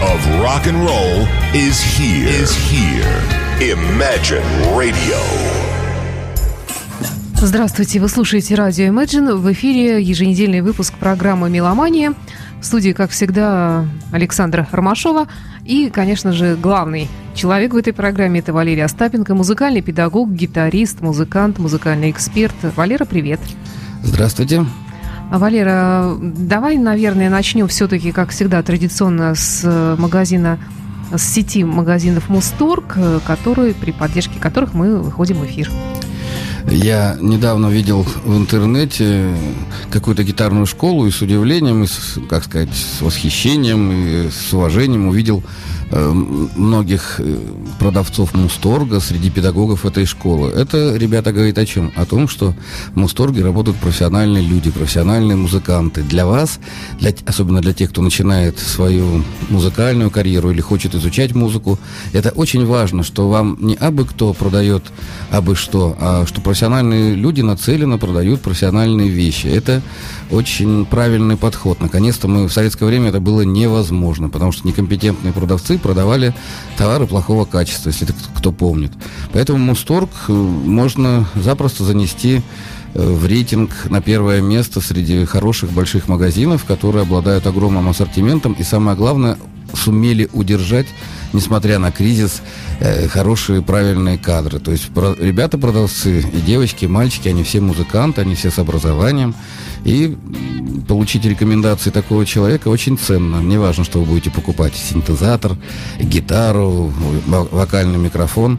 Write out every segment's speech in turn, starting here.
of rock and roll is here. Is here. Imagine Radio. Здравствуйте, вы слушаете радио Imagine. В эфире еженедельный выпуск программы «Меломания». В студии, как всегда, Александра Ромашова. И, конечно же, главный человек в этой программе – это Валерия Остапенко, музыкальный педагог, гитарист, музыкант, музыкальный эксперт. Валера, привет. Здравствуйте. Валера, давай, наверное, начнем все-таки, как всегда, традиционно с магазина с сети магазинов Мусторг, которые, при поддержке которых мы выходим в эфир. Я недавно видел в интернете какую-то гитарную школу и с удивлением, и, с, как сказать, с восхищением и с уважением увидел Э, многих э, продавцов Мусторга среди педагогов этой школы. Это, ребята, говорит о чем? О том, что в Мусторге работают профессиональные люди, профессиональные музыканты. Для вас, для, особенно для тех, кто начинает свою музыкальную карьеру или хочет изучать музыку, это очень важно, что вам не абы кто продает абы что, а что профессиональные люди нацеленно продают профессиональные вещи. Это очень правильный подход. Наконец-то мы в советское время это было невозможно, потому что некомпетентные продавцы продавали товары плохого качества, если кто помнит. Поэтому Мусторг э, можно запросто занести э, в рейтинг на первое место среди хороших больших магазинов, которые обладают огромным ассортиментом и, самое главное, сумели удержать, несмотря на кризис, э, хорошие правильные кадры. То есть ребята-продавцы и девочки, и мальчики, они все музыканты, они все с образованием. И получить рекомендации такого человека очень ценно. Неважно, что вы будете покупать синтезатор, гитару, вокальный микрофон.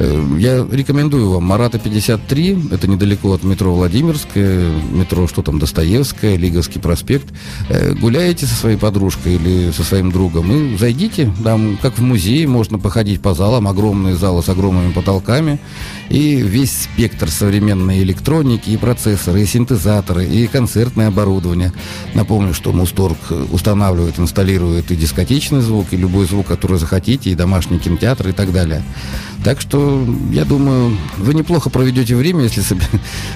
Э, я рекомендую вам Марата 53, это недалеко от метро Владимирская, метро что там, Достоевская, Лиговский проспект. Э, гуляете со своей подружкой или со своим другом и зайдите, там, как в музее, можно походить по залам, огромные залы с огромными потолками, и весь спектр современной электроники, и процессоры, и синтезаторы, и концертное оборудование. Напомню, что Мусторг устанавливает, инсталирует и дискотечный звук, и любой звук, который захотите, и домашний кинотеатр, и так далее. Так что, я думаю, вы неплохо проведете время, если себе,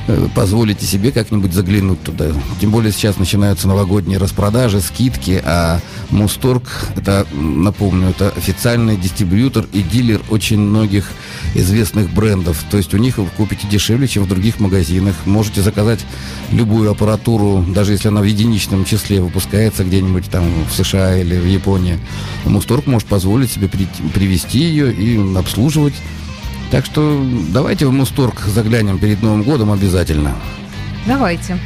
э, позволите себе как-нибудь заглянуть туда. Тем более сейчас начинаются новогодние распродажи, скидки, а Мусторг, это, напомню, это официальный дистрибьютор и дилер очень многих известных брендов. То есть у них вы купите дешевле, чем в других магазинах. Можете заказать любую аппаратуру, даже если она в единичном числе выпускается где-нибудь там в США или в Японии. Мусторг может позволить себе привести ее и обслуживать так что давайте в Мусторг заглянем перед Новым годом обязательно. Давайте.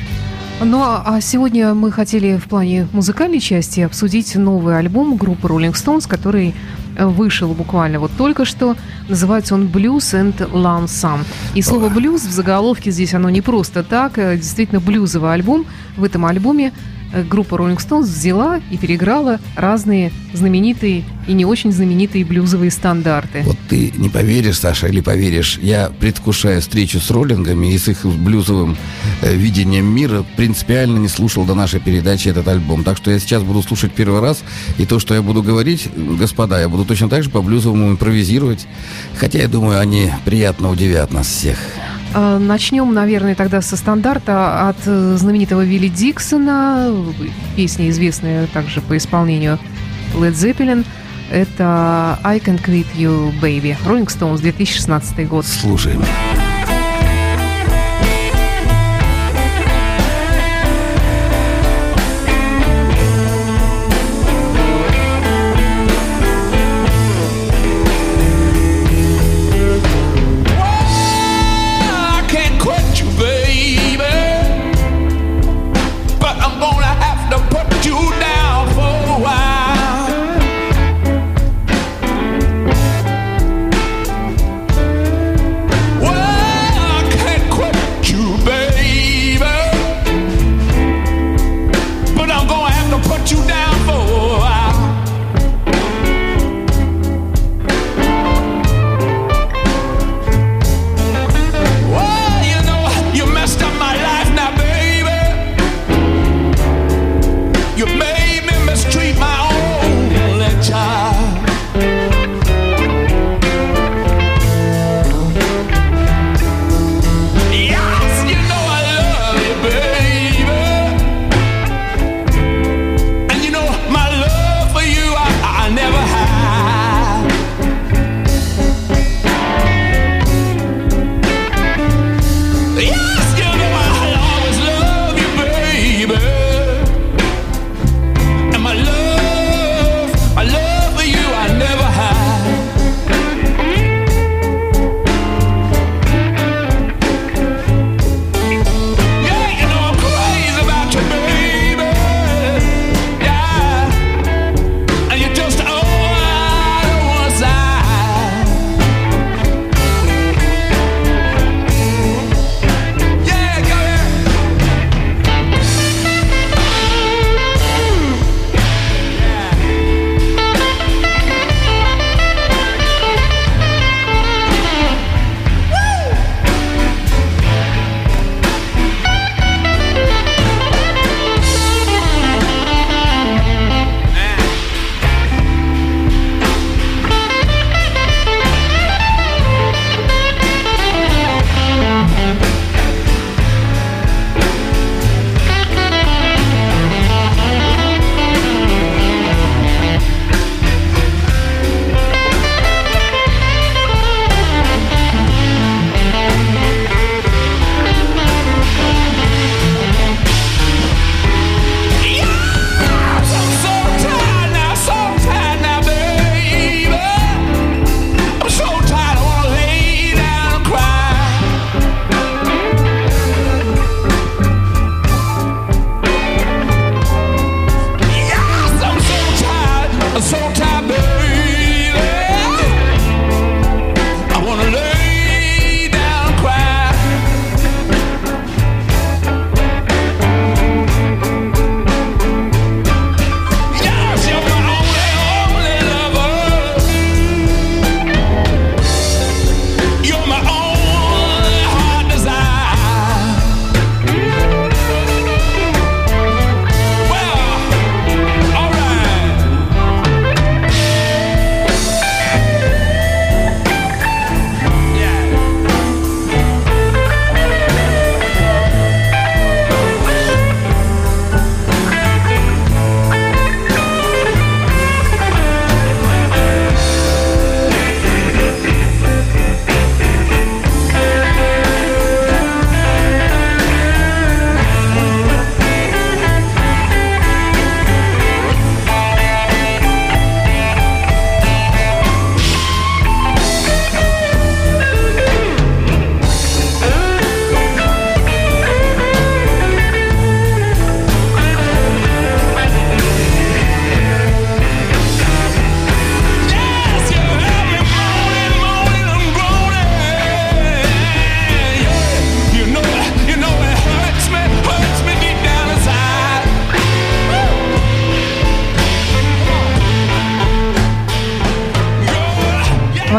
Ну а сегодня мы хотели в плане музыкальной части обсудить новый альбом группы Rolling Stones, который э, вышел буквально вот только что. Называется он Blues and Lonesome. И слово блюз в заголовке здесь оно не просто так. Э, действительно блюзовый альбом. В этом альбоме группа Rolling Stones взяла и переиграла разные знаменитые и не очень знаменитые блюзовые стандарты. Вот ты не поверишь, Саша, или поверишь, я предвкушая встречу с роллингами и с их блюзовым э, видением мира, принципиально не слушал до нашей передачи этот альбом. Так что я сейчас буду слушать первый раз, и то, что я буду говорить, господа, я буду точно так же по блюзовому импровизировать. Хотя, я думаю, они приятно удивят нас всех. А, начнем, наверное, тогда со стандарта от э, знаменитого Вилли Диксона, песня известная также по исполнению Led Zeppelin. Это I Can Quit You, Baby. Rolling Stones, 2016 год. Слушаем. Whoa!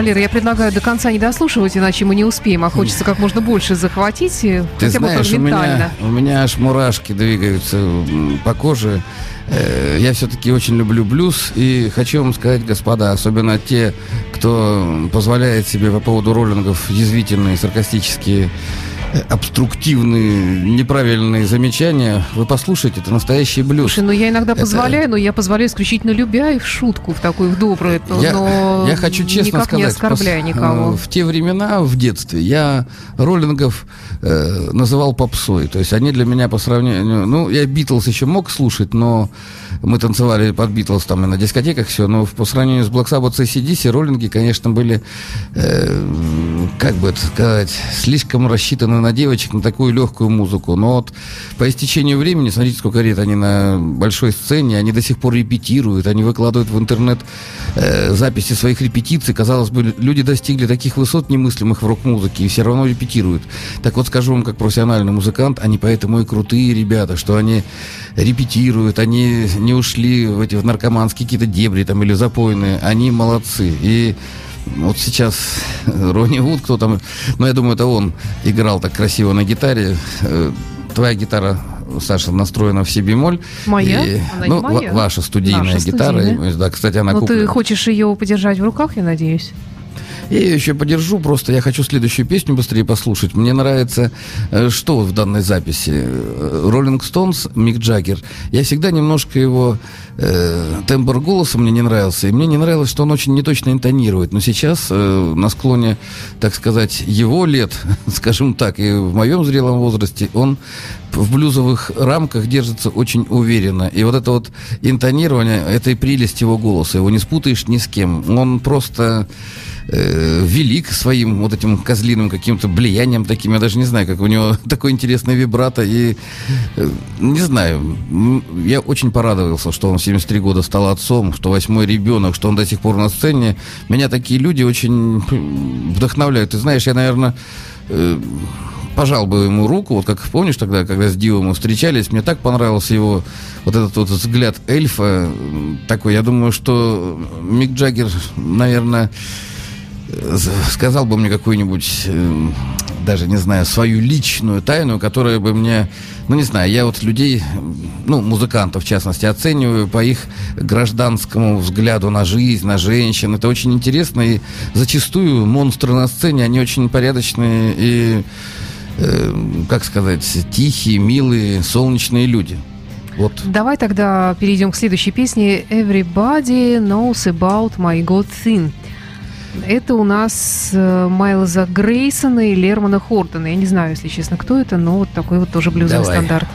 Валера, я предлагаю до конца не дослушивать, иначе мы не успеем, а хочется как можно больше захватить, Ты хотя знаешь, бы у меня, у меня аж мурашки двигаются по коже. Э, Я все-таки очень люблю блюз и хочу вам сказать, господа, особенно те, кто позволяет себе по поводу роллингов язвительные, саркастические, э, обструктивные, неправильные замечания, вы послушайте, это настоящий блюз. Слушай, ну я иногда Это- позволяю, но я позволяю исключительно любя и в шутку, в такую, в добрую, но Я, я хочу честно никак сказать, не оскорбляя пос- никого. э, В те времена, в детстве, я роллингов э, называл попсой. То есть они для меня по сравнению... Ну, я Битлз еще мог слушать, но мы танцевали под Битлз там и на дискотеках все, но по сравнению с Black Sabbath и ACDC, роллинги, конечно, были, э, как бы это сказать, слишком рассчитаны на девочек, на такую легкую музыку. Но вот по истечению времени, смотрите, сколько лет они на большой сцене, они до сих пор репетируют, они выкладывают в интернет э, записи своих репетиций. Казалось бы, люди достигли таких высот немыслимых в рок-музыке и все равно репетируют. Так вот, скажу вам, как профессиональный музыкант, они поэтому и крутые ребята, что они репетируют, они не ушли в эти в наркоманские какие-то дебри там или запойные. Они молодцы. И вот сейчас Ронни Вуд, кто там, ну, я думаю, это он играл так красиво на гитаре. Э, Твоя гитара, Саша, настроена в си бемоль. Моя? И, Она не ну, ва- моя. ваша студийная Наша гитара. студийная. Да, кстати, она Ну ты куплена. хочешь ее подержать в руках, я надеюсь? Я ее еще подержу, просто я хочу следующую песню быстрее послушать. Мне нравится, э, что в данной записи. Роллинг Стоунс, Мик Джаггер. Я всегда немножко его э, тембр голоса мне не нравился. И мне не нравилось, что он очень неточно интонирует. Но сейчас, э, на склоне, так сказать, его лет, скажем так, и в моем зрелом возрасте, он в блюзовых рамках держится очень уверенно. И вот это вот интонирование, это и прелесть его голоса. Его не спутаешь ни с кем. Он просто э, велик своим вот этим козлиным каким-то влиянием таким. Я даже не знаю, как у него такой интересный вибрато. И э, не знаю, я очень порадовался, что он в 73 года стал отцом, что восьмой ребенок, что он до сих пор на сцене. Меня такие люди очень вдохновляют. Ты знаешь, я, наверное, э, пожал бы ему руку, вот как помнишь тогда, когда с Дио мы встречались, мне так понравился его вот этот вот взгляд эльфа такой. Я думаю, что Мик Джаггер, наверное, сказал бы мне какую-нибудь, э, даже не знаю, свою личную тайну, которая бы мне, ну не знаю, я вот людей, ну музыкантов в частности, оцениваю по их гражданскому взгляду на жизнь, на женщин. Это очень интересно и зачастую монстры на сцене, они очень порядочные и, э, как сказать, тихие, милые, солнечные люди. Вот. Давай тогда перейдем к следующей песне Everybody knows about my good thing. Это у нас э, Майлза Грейсона и Лермана Хортона. Я не знаю, если честно, кто это, но вот такой вот тоже блюзовый Давай. стандарт.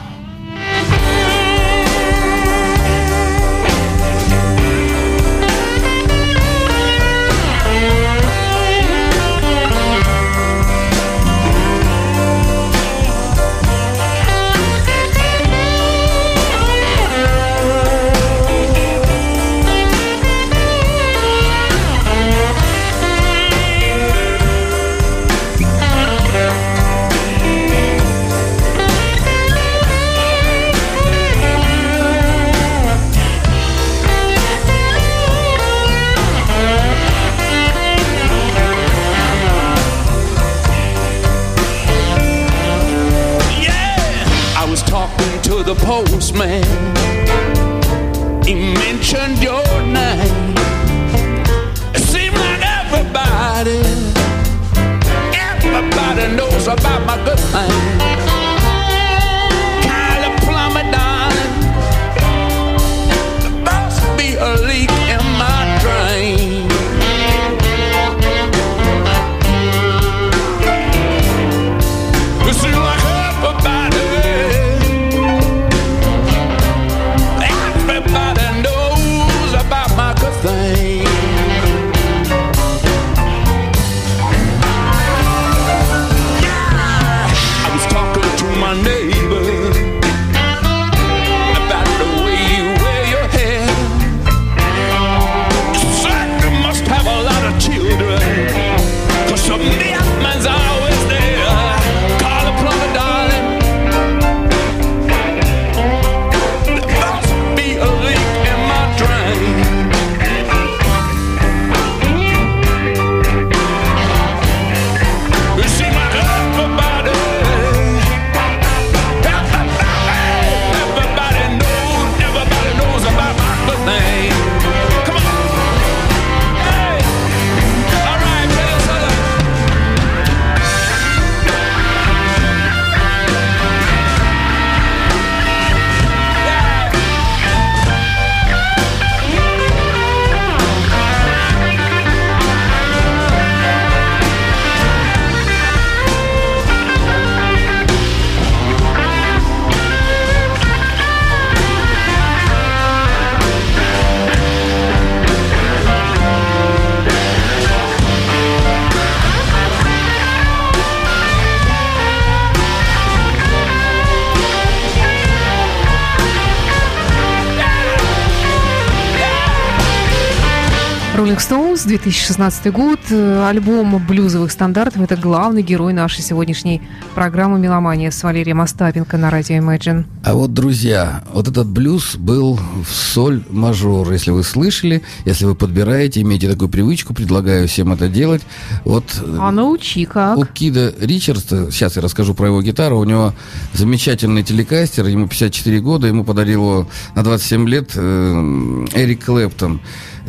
2016 год, э, альбом блюзовых стандартов. Это главный герой нашей сегодняшней программы «Меломания» с Валерием Остапенко на радио Imagine. А вот, друзья, вот этот блюз был в соль мажор. Если вы слышали, если вы подбираете, имеете такую привычку, предлагаю всем это делать. Вот э, а научи как? У Кида Ричардса, сейчас я расскажу про его гитару, у него замечательный телекастер, ему 54 года, ему подарил его на 27 лет э, Эрик Клэптон.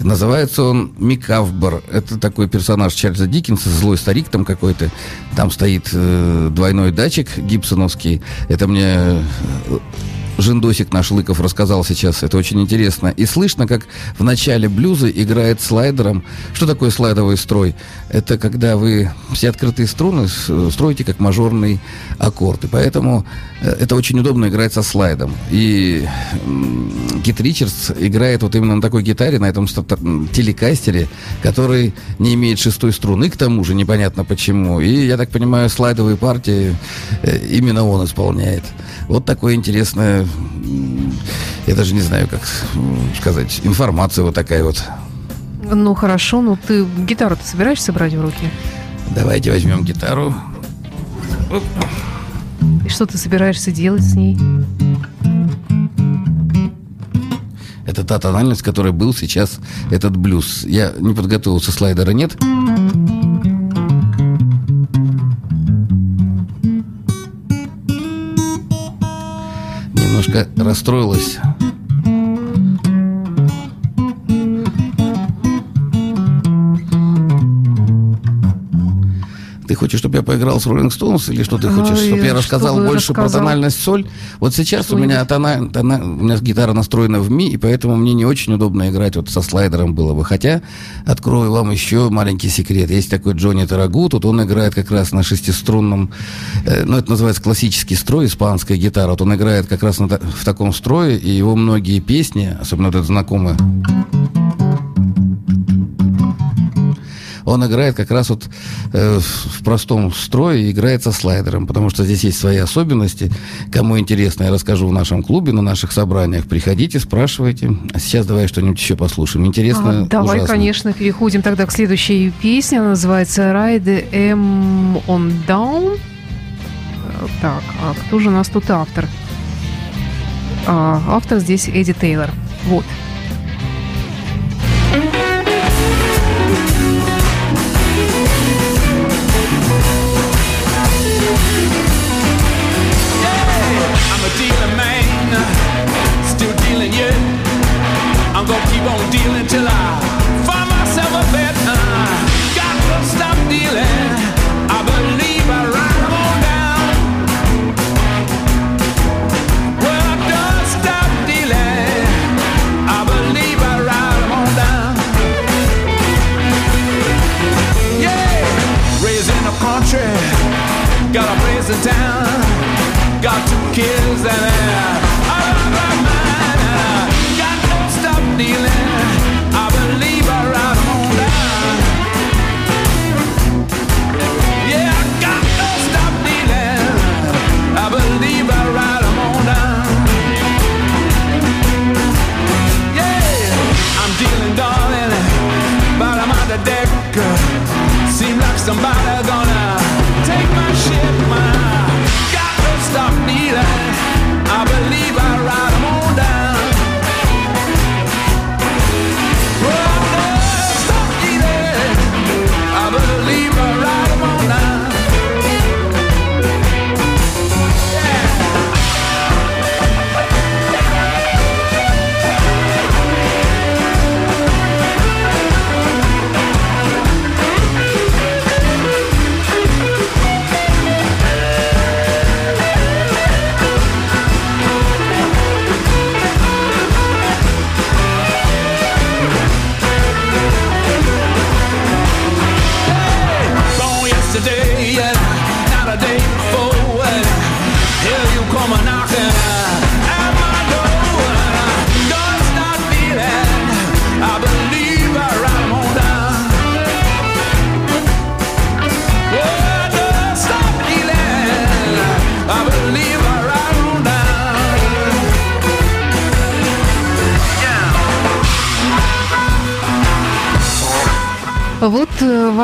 Называется он Микавбар. Это такой персонаж Чарльза Диккенса, злой старик там какой-то. Там стоит э, двойной датчик гибсоновский. Это мне э, Жендосик наш Лыков рассказал сейчас, это очень интересно. И слышно, как в начале блюза играет слайдером. Что такое слайдовый строй? Это когда вы все открытые струны строите как мажорный аккорд. И поэтому э, это очень удобно играть со слайдом. И Кит Ричардс играет вот именно на такой гитаре, на этом телекастере, который не имеет шестой струны, к тому же, непонятно почему. И, я так понимаю, слайдовые партии э, именно он исполняет. Вот такое интересное, я даже не знаю, как сказать, информация вот такая вот. Ну хорошо, ну ты гитару-то собираешься брать в руки? Давайте возьмем гитару. И что ты собираешься делать с ней? Это та тональность, которая был сейчас этот блюз. Я не подготовился, слайдера нет. Расстроилась. Хочешь, чтобы я поиграл с Rolling Stones, или что ты хочешь, чтобы я рассказал чтобы больше рассказал. про тональность соль? Вот сейчас у меня, тона, тона, у меня гитара настроена в ми, и поэтому мне не очень удобно играть вот со слайдером было бы. Хотя, открою вам еще маленький секрет. Есть такой Джонни Тарагу, тут он играет как раз на шестиструнном, э, ну, это называется классический строй, испанская гитара. Вот он играет как раз на, в таком строе, и его многие песни, особенно вот это знакомое, он играет как раз вот э, в простом строе, играет со слайдером, потому что здесь есть свои особенности. Кому интересно, я расскажу в нашем клубе, на наших собраниях. Приходите, спрашивайте. А сейчас давай что-нибудь еще послушаем. Интересно, а, Давай, ужасно. конечно, переходим тогда к следующей песне. Она называется «Ride M on Down». Так, а кто же у нас тут автор? А, автор здесь Эдди Тейлор. Вот. Вот, feeling till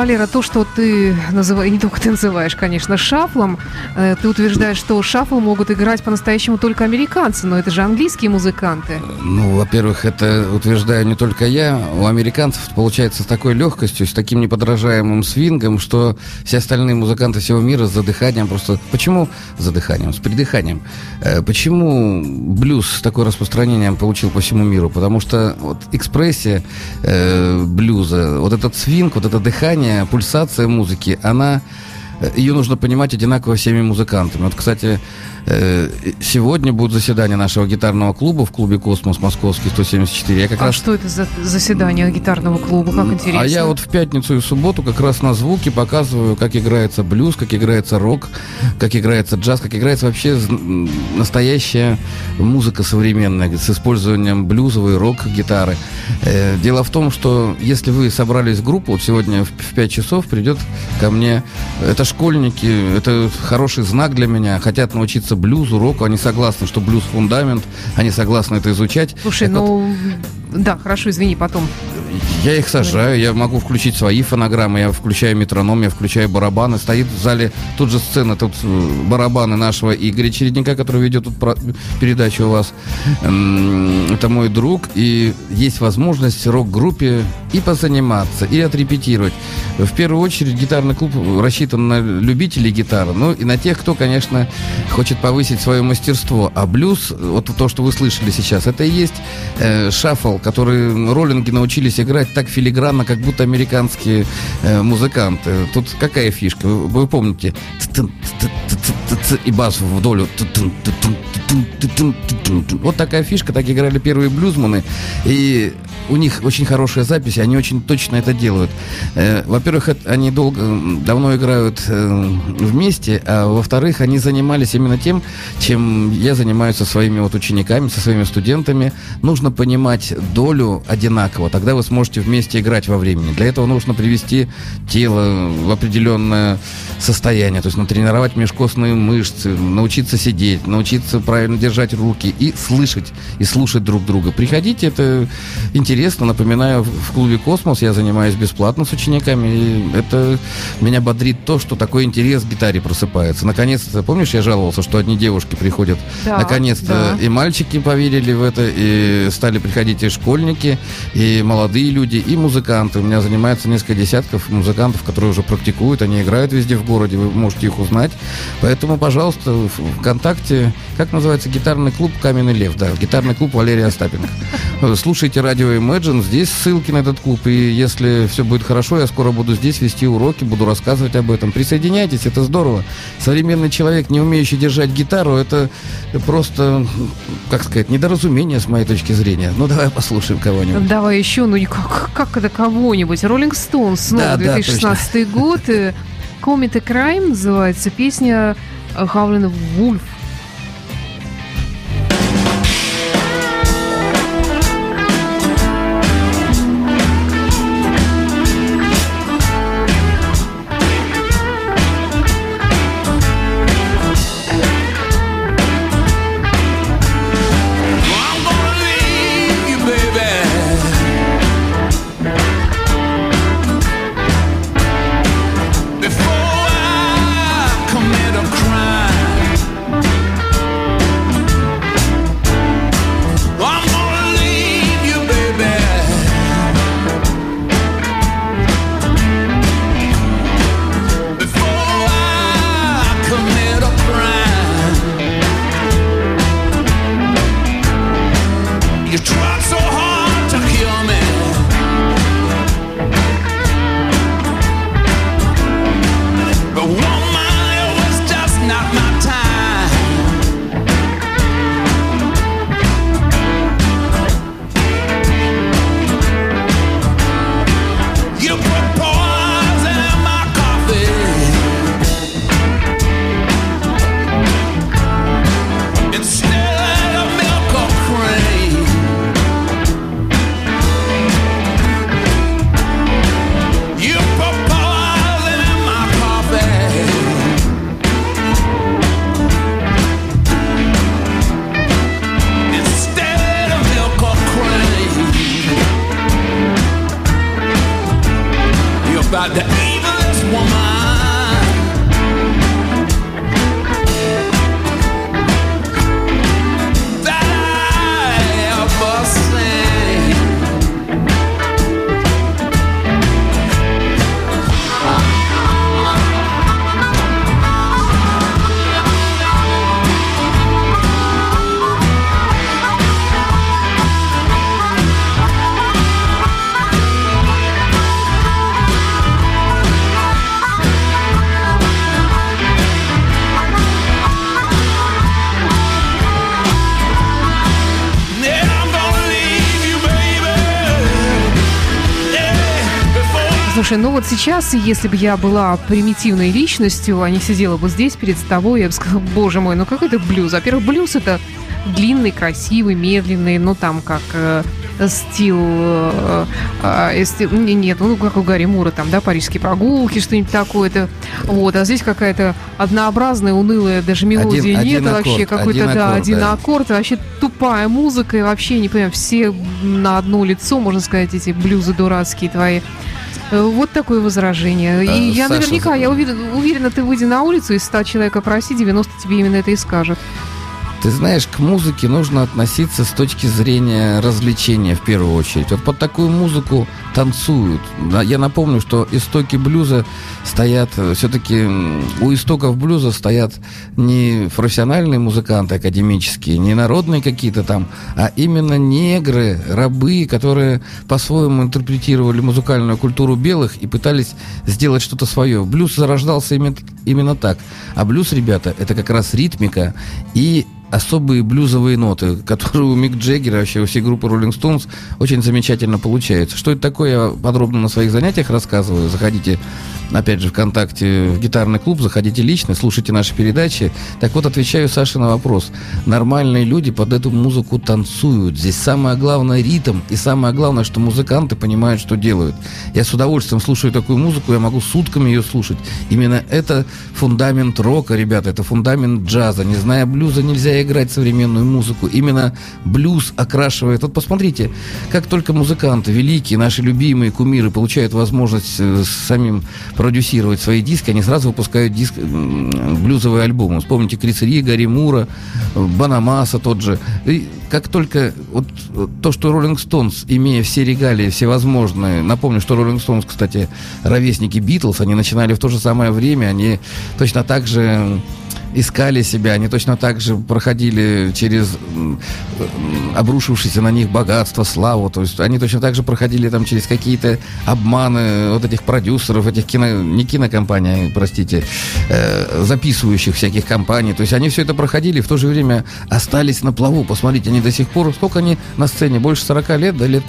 Валера, то, что ты называешь, не только ты называешь, конечно, шафлом, э, ты утверждаешь, что шафл могут играть по-настоящему только американцы, но это же английские музыканты. Ну, во-первых, это утверждаю не только я. У американцев получается с такой легкостью, с таким неподражаемым свингом, что все остальные музыканты всего мира с задыханием просто... Почему с задыханием? С придыханием. Э, Почему блюз с такое распространением получил по всему миру? Потому что вот экспрессия э, блюза, вот этот свинг, вот это дыхание, пульсация музыки, она э, ее нужно понимать одинаково всеми музыкантами. Вот, кстати, сегодня будет заседание нашего гитарного клуба в клубе «Космос» московский 174. Я как а раз что это за заседание гитарного клуба? Как интересно. а я вот в пятницу и в субботу как раз на звуке показываю, как играется блюз, как играется рок, как играется джаз, как играется вообще настоящая музыка современная с использованием блюзовой рок-гитары. Э, Дело в том, что если вы собрались в группу, вот сегодня в 5 часов придет ко мне, это школьники, это хороший знак для меня, хотят научиться блюзу, року, они согласны, что блюз фундамент, они согласны это изучать. Слушай, Так вот, ну... Да, хорошо, извини, потом. я их сажаю, я могу включить свои фонограммы, я включаю метроном, я включаю барабаны. Стоит в зале тут же сцена, тут э, барабаны нашего Игоря Чередника, который ведет тут передачу у вас. Это мой друг, и есть возможность рок-группе и позаниматься, и отрепетировать. В первую очередь гитарный клуб рассчитан на любителей гитары, ну и на тех, кто, конечно, хочет повысить свое мастерство. А блюз, вот то, что вы слышали сейчас, это и есть э, шаффл, который роллинги научились играть так филигранно, как будто американские э, музыканты. Тут какая фишка? Вы, вы помните? И бас в долю. Вот такая фишка, так играли первые блюзманы. И у них очень хорошая запись, они очень точно это делают. Э, Во-первых, они долго, давно играют э, вместе, а во-вторых, они занимались именно тем, чем я занимаюсь со своими вот учениками, со своими студентами. Нужно понимать долю одинаково, тогда вы сможете вместе играть во времени. Для этого нужно привести тело в определенное состояние, то есть натренировать межкостные мышцы, научиться сидеть, научиться правильно держать руки и слышать, и слушать друг друга. Приходите, это интересно. Напоминаю, в клубе «Космос» я занимаюсь бесплатно с учениками, и это меня бодрит то, что такой интерес к гитаре просыпается. Наконец-то, помнишь, я жаловался, что одни девушки приходят, Да, наконец-то да. и мальчики поверили в это, и стали приходить и школьники, и молодые люди, и музыканты. У меня занимается несколько десятков музыкантов, которые уже практикуют, они играют везде в городе, вы можете их узнать. Поэтому, пожалуйста, ВКонтакте, как называется, гитарный клуб «Каменный лев», да, гитарный клуб Валерия Остапенко. Слушайте радио Imagine, здесь ссылки на этот клуб, и если все будет хорошо, я скоро буду здесь вести уроки, буду рассказывать об этом. Присоединяйтесь, это здорово. Современный человек, не умеющий держать гитару, это просто, как сказать, недоразумение с моей точки зрения. Ну, давай послушаем кого-нибудь. Давай еще, ну никак, как это кого-нибудь. Роллинг Стоунс, снова Да, да, 2016 год. э, Comet a Crime называется песня Howlin' Wolf. Слушай, ну вот сейчас, если бы я была примитивной личностью, а не сидела бы здесь перед тобой, я бы сказала, боже мой, ну какой это блюз? Во-первых, блюз это длинный, красивый, медленный, ну там как э, стил, э, э, стил- не- нет, ну как у Гарри Мура, там, да, парижские прогулки, что-нибудь такое-то. Вот, а здесь какая-то однообразная, унылая, даже мелодии Один- нет, один вообще аккорд, какой-то, один да, аккорд, один да. аккорд, вообще тупая музыка, и вообще, не понимаю, все на одно лицо, можно сказать, эти блюзы дурацкие твои. Э, Вот такое возражение. И А, я Саша, наверняка, я уверена, уверена, ты выйди на улицу и 100 человек опроси, 90 тебе именно это и скажут. Ты знаешь, к музыке нужно относиться с точки зрения развлечения в первую очередь. Вот под такую музыку танцуют. Я напомню, что истоки блюза стоят, все-таки у истоков блюза стоят не профессиональные музыканты академические, не народные какие-то там, а именно негры, рабы, которые по-своему интерпретировали музыкальную культуру белых и пытались сделать что-то свое. Блюз зарождался именно, именно так. А блюз, ребята, это как раз ритмика и особые блюзовые ноты, которые у Мик Джеггера, вообще у всей группы Rolling Stones очень замечательно получаются. Что это такое, я подробно на своих занятиях рассказываю. Заходите, опять же, ВКонтакте в гитарный клуб, заходите лично, слушайте наши передачи. Так вот, отвечаю Саше на вопрос. Нормальные люди под эту музыку танцуют. Здесь самое главное ритм, и самое главное, что музыканты понимают, что делают. Я с удовольствием слушаю такую музыку, я могу сутками ее слушать. Именно это фундамент рока, ребята, это фундамент джаза. Не зная блюза, нельзя играть современную музыку. Именно блюз окрашивает. Вот посмотрите, как только музыканты, великие, наши любимые кумиры, получают возможность э, самим продюсировать свои диски, они сразу выпускают диск, блюзовые альбомы. Вспомните Крис Ри, Гарри Мура, э, Банамаса тот же. И как только вот э, то, что Роллинг Стоунс, имея все регалии, всевозможные, напомню, что Роллинг Стоунс, кстати, ровесники Битлз, они начинали в то же самое время, они точно так же искали себя, они точно так же проходили через обрушившееся на них богатство, славу, то есть они точно так же проходили там через какие-то обманы вот этих продюсеров, этих кино, не кинокомпаний, простите, э, записывающих всяких компаний, то есть они все это проходили, и в то же время остались на плаву, посмотрите, они до сих пор, сколько они на сцене, больше 40 лет, да, лет,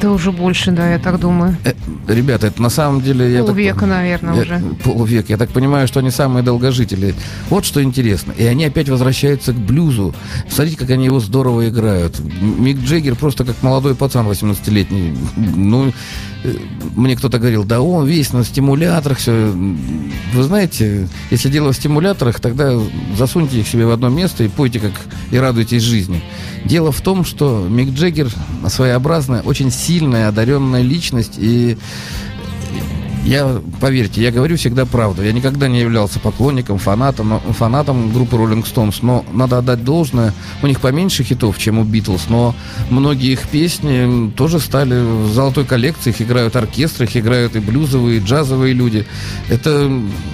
Да уже больше, да, я так думаю. Э, ребята, это на самом деле... я так- Полвека, наверное, я- уже. Полвека. Я так понимаю, что они самые долгожители. Вот что интересно. И они опять возвращаются к блюзу. Смотрите, как они его здорово играют. Мик Джеггер просто как молодой пацан 18-летний. Ну, э, мне кто-то говорил, да он весь на стимуляторах, все. Вы знаете, если дело в стимуляторах, тогда засуньте их себе в одно место и пойте как и радуйтесь жизни. Дело в том, что Мик Джеггер своеобразная, очень сильная, одаренная личность и я, поверьте, я говорю всегда правду. Я никогда не являлся поклонником, фанатом, фанатом группы Rolling Stones, но надо отдать должное. У них поменьше хитов, чем у Битлз, но многие их песни тоже стали в золотой коллекции. Их играют оркестры, их играют и блюзовые, и джазовые люди. Это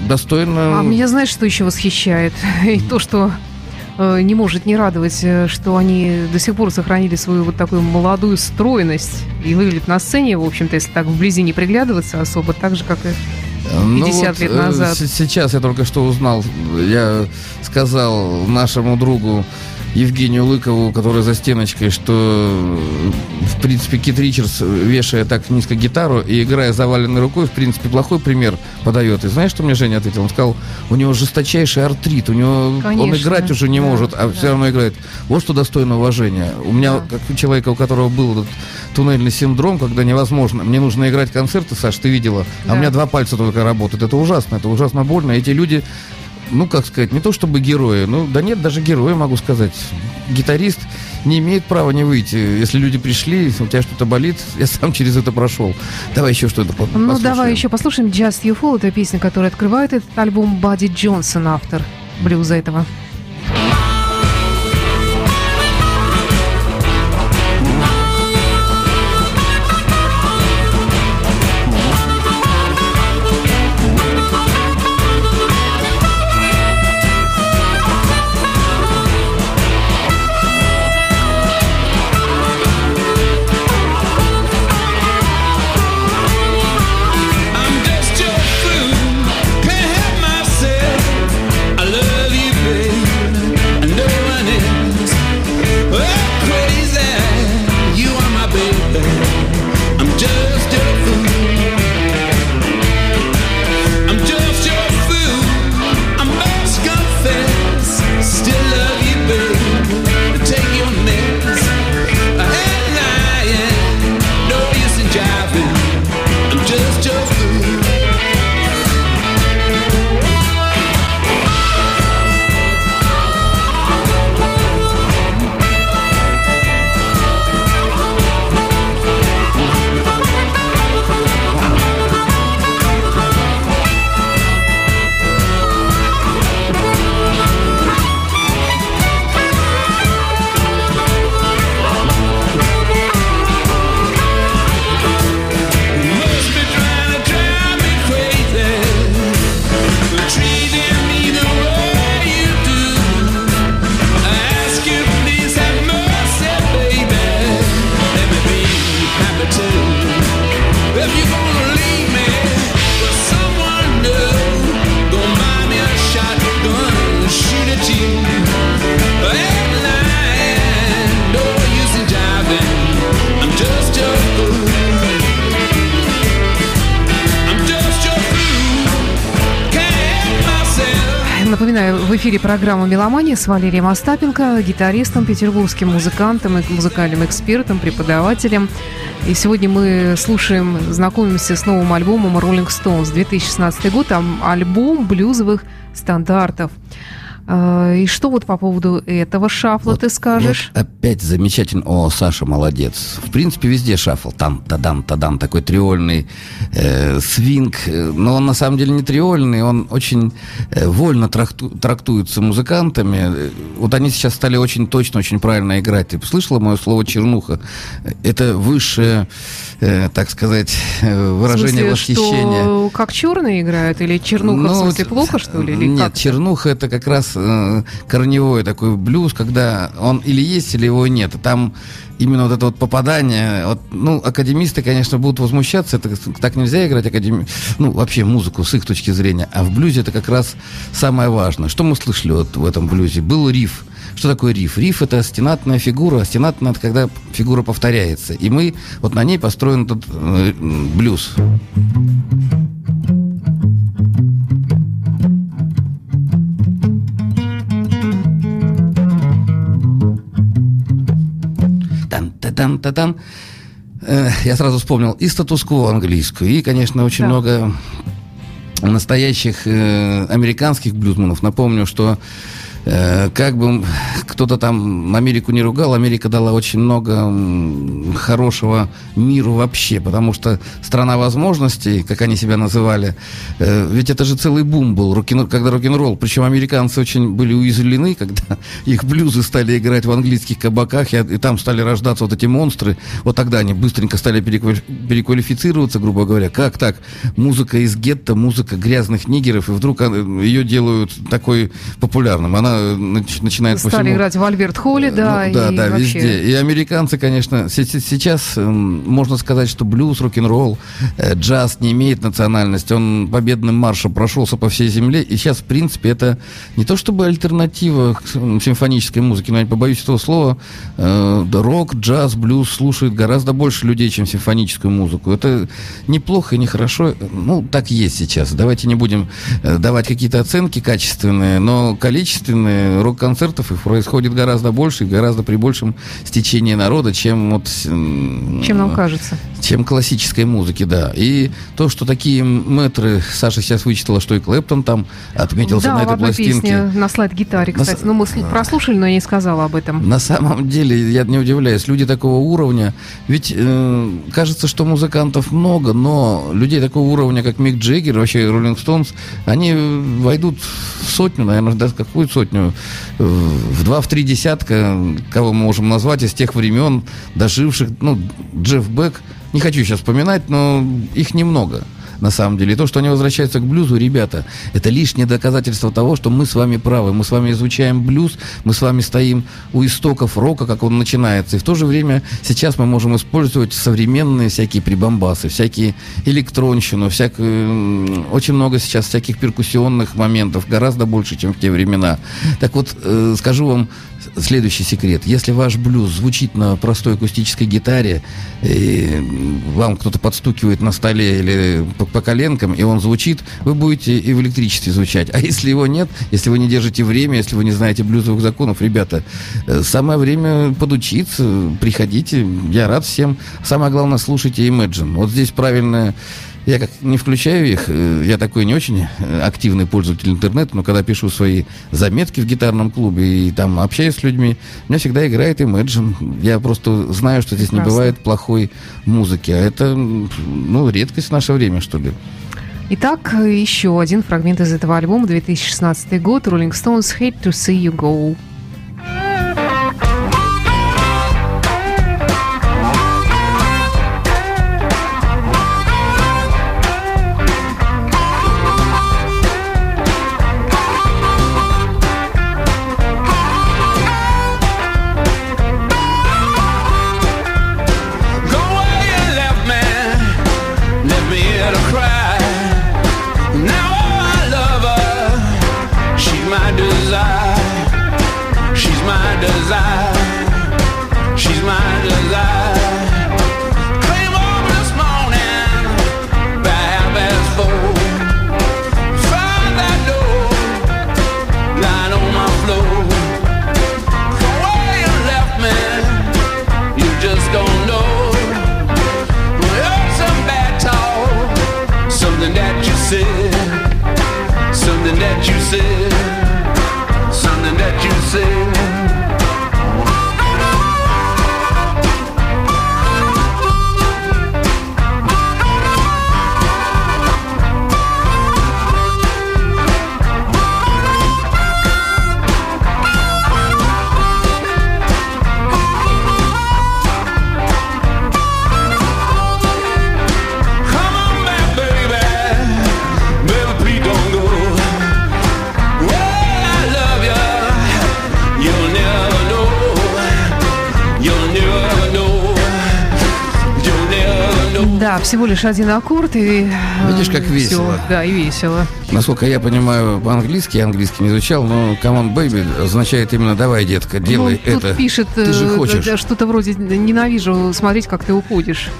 достойно... А меня знаешь, что еще восхищает? И то, что не может не радовать, э, что они до сих пор сохранили свою вот такую молодую стройность и выглядят на сцене, в общем-то, если так вблизи не приглядываться особо, так же, как и Ну 50 лет э, назад. Сейчас я только что узнал, я сказал нашему другу Евгению Лыкову, который за стеночкой, что, в принципе, Кит Ричардс, вешая так низко гитару и играя заваленной рукой, в принципе, плохой пример подает. И знаешь, что мне Женя ответил? Он сказал, у него жесточайший артрит, у него он Конечно, играть уже не да, может, а да. все равно играет. Вот что достойно уважения. У меня, Да. как у человека, у которого был этот туннельный синдром, когда невозможно, мне нужно играть концерты, Саш, ты видела, а Да. у меня два пальца только работают. Это ужасно, это ужасно больно. Эти люди ну, как сказать, не то чтобы герои, ну, да нет, даже герои, могу сказать. Гитарист не имеет права не выйти. Если люди пришли, у тебя что-то болит, я сам через это прошел. Давай еще что-то по- Ну, послушаем. давай еще послушаем Just You Fall. Это песня, которая открывает этот альбом Бадди Джонсон, автор блюза этого. В эфире программа «Меломания» с Валерием Остапенко, гитаристом, петербургским музыкантом, и музыкальным экспертом, преподавателем. И сегодня мы слушаем, знакомимся с новым альбомом Rolling Stones 2016 год, альбом блюзовых стандартов. А, И что вот по поводу этого шафла Вот- ты скажешь? вот опять замечательно. О, Саша молодец. В принципе, везде шафл. Там, тадам, тадам, такой триольный э, свинг. Э, Но он на самом деле не триольный, он очень э, вольно тракту- трактуется музыкантами. Э, Вот они сейчас стали очень точно, очень правильно играть. Ты слышала мое слово чернуха? Это высшее, э, так сказать, э, В выражение смысле, восхищения. что как черные играют? Или чернуха в Ну, смысле вот, плохо, что ли? Или Нет, как чернуха это как раз э, корневой такой блюз, когда он или есть, или его нет. Там именно вот это вот попадание, вот, ну, академисты, конечно, будут возмущаться, это так нельзя играть академи... ну, вообще музыку с их точки зрения, а в блюзе это как раз самое важное. Что мы слышали вот в этом блюзе? Был риф. Что такое риф? Риф это стенатная фигура, стенатная это когда фигура повторяется. И мы вот на ней построен этот э, блюз. та там та там Я сразу вспомнил и статус-кво английскую, и, конечно, очень Да. много настоящих э, американских блюзманов. Напомню, что э, как бы кто-то там Америку не ругал, Америка дала очень много хорошего миру вообще, потому что страна возможностей, как они себя называли, э, ведь это же целый бум был, когда рок-н-ролл, причем американцы очень были уязвлены, когда их блюзы стали играть в английских кабаках, и, там стали рождаться вот эти монстры, вот тогда они быстренько стали переквали- переквалифицироваться, грубо говоря, как так, музыка из гетто, музыка грязных нигеров, и вдруг э, ее делают такой популярным, она э, нач- начинает Стали всему- играть в Альберт Холли, да, ну, да, и да, вообще... везде. И американцы, конечно, се- се- сейчас эм, можно сказать, что блюз, рок-н-ролл, э, джаз не имеет национальности. Он победным маршем прошелся по всей земле. И сейчас, в принципе, это не то чтобы альтернатива к симфонической музыке, но я не побоюсь этого слова. Э, рок, джаз, блюз слушает гораздо больше людей, чем симфоническую музыку. Это неплохо и нехорошо. Ну, так есть сейчас. Давайте не будем э, давать какие-то оценки качественные, но количественные рок-концертов их происходит гораздо больше и гораздо при большем стечении народа, чем вот... Чем нам кажется. чем классической музыки, да. И то, что такие мэтры, Саша сейчас вычитала, что и Клэптон там отметился да, на этой пластинке. песне на слайд-гитаре, На кстати. Ну, мы прослушали, но я не сказала об этом. На самом деле, я не удивляюсь, люди такого уровня, ведь э, кажется, что музыкантов много, но людей такого уровня, как Мик Джеггер, вообще Роллинг Стоунс, они войдут в сотню, наверное, да, какую сотню, Э, в два, в три десятка, кого мы можем назвать из тех времен, доживших, ну, Джефф Бек, не хочу сейчас вспоминать, но их немного на самом деле. И то, что они возвращаются к блюзу, ребята, это лишнее доказательство того, что мы с вами правы. Мы с вами изучаем блюз, мы с вами стоим у истоков рока, как он начинается. И в то же время сейчас мы можем использовать современные всякие прибамбасы, всякие электронщину, всякую, м, очень много сейчас всяких перкуссионных моментов, гораздо больше, чем в те времена. Так вот, э, скажу вам следующий секрет. Если ваш блюз звучит на простой акустической гитаре, и вам кто-то подстукивает на столе или по, по коленкам, и он звучит, вы будете и в электричестве звучать. А если его нет, если вы не держите время, если вы не знаете блюзовых законов, ребята, э, самое время подучиться, приходите. Я рад всем. Самое главное, слушайте Imagine. Вот здесь правильное я как не включаю их, э, я такой не очень э, активный пользователь интернета, но когда пишу свои заметки в гитарном клубе и там общаюсь с людьми, у меня всегда играет Imagine. Я просто знаю, что здесь не Прекрасно. бывает плохой музыки, а это, ну, редкость в наше время, что ли. Итак, еще один фрагмент из этого альбома, 2016 год, Rolling Stones «Hate to See You Go». Go desire, Да, всего лишь один аккорд и... э, Видишь, как весело. Да, и весело. Насколько я понимаю по-английски, я английский не изучал, но come on, baby означает именно давай, детка, делай Ну, тут это. пишет Ты же э, хочешь. да, что-то вроде «ненавижу смотреть, как ты уходишь».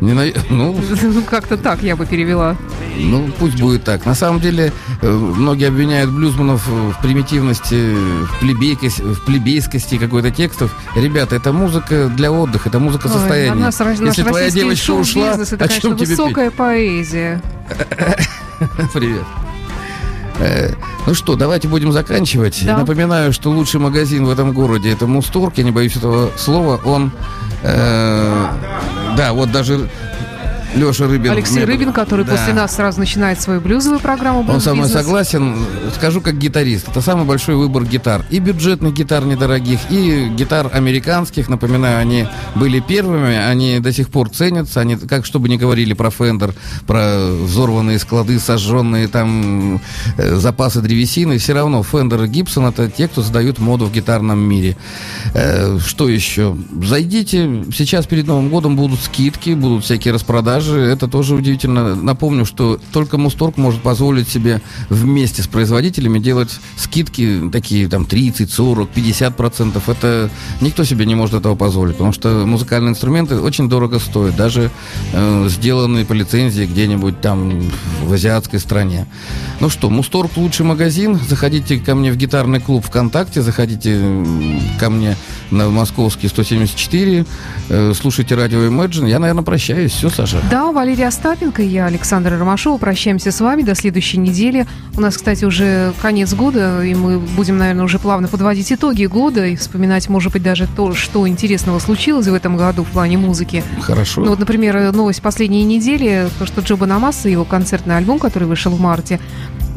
Ненав- Ну, Ну, Как-то так я бы перевела. Ну, пусть будет так. На самом деле, э, многие обвиняют блюзманов в примитивности, в, плебейкости, в плебейскости какой-то текстов. Ребята, это музыка для отдыха, это музыка Ой, состояния. наш, наш Если твоя девочка ушла, шоу-бизнес это, о конечно, чем тебе петь? высокая поэзия. Привет. Э, Ну что, давайте будем заканчивать. Да. Напоминаю, что лучший магазин в этом городе это Мусторг, я не боюсь этого слова. Он, э, да, вот даже Леша Рыбин. Алексей мне- Рыбин, который Да. после нас сразу начинает свою блюзовую программу. Он со мной согласен. Скажу как гитарист. Это самый большой выбор гитар. И бюджетных гитар недорогих, и гитар американских. Напоминаю, они были первыми, они до сих пор ценятся. Они, как чтобы не говорили про Фендер, про взорванные склады, сожженные там э, запасы древесины, все равно Фендер и Гибсон это те, кто задают моду в гитарном мире. Э, что еще? Зайдите. Сейчас перед Новым годом будут скидки, будут всякие распродажи. Продажи, это тоже удивительно. Напомню, что только Музторг может позволить себе вместе с производителями делать скидки такие там 30, 40, 50 процентов. Это никто себе не может этого позволить, потому что музыкальные инструменты очень дорого стоят, даже э, сделанные по лицензии где-нибудь там в азиатской стране. Ну что, Мусторг лучший магазин. Заходите ко мне в гитарный клуб ВКонтакте, заходите ко мне на московский 174, э, слушайте радио Imagine. Я, наверное, прощаюсь. Все, Саша. Да, Валерия Остапенко и я, Александра Ромашова, прощаемся с вами до следующей недели. У нас, кстати, уже конец года, и мы будем, наверное, уже плавно подводить итоги года и вспоминать, может быть, даже то, что интересного случилось в этом году в плане музыки. Хорошо. Ну вот, например, новость последней недели, то, что Джо Банамасса, его концертный альбом, который вышел в марте,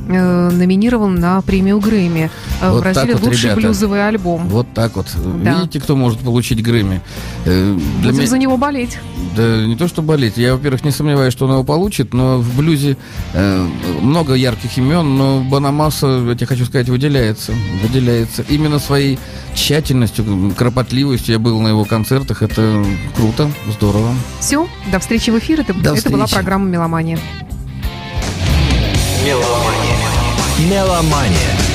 номинирован на премию Грэмми. Э, Вот в так вот, «Лучший ребята. блюзовый альбом». Вот так вот. Да. Видите, кто может получить Грэмми? Э, Для Будем меня- за него болеть. Да не то, что болеть. Я, во-первых, не сомневаюсь, что он его получит, но в блюзе э, много ярких имен, но Банамаса, я тебе хочу сказать, выделяется. Выделяется именно своей тщательностью, кропотливостью. Я был на его концертах. Это круто, здорово. Все, до встречи в эфире. Это, До это была программа «Меломания». Меломания.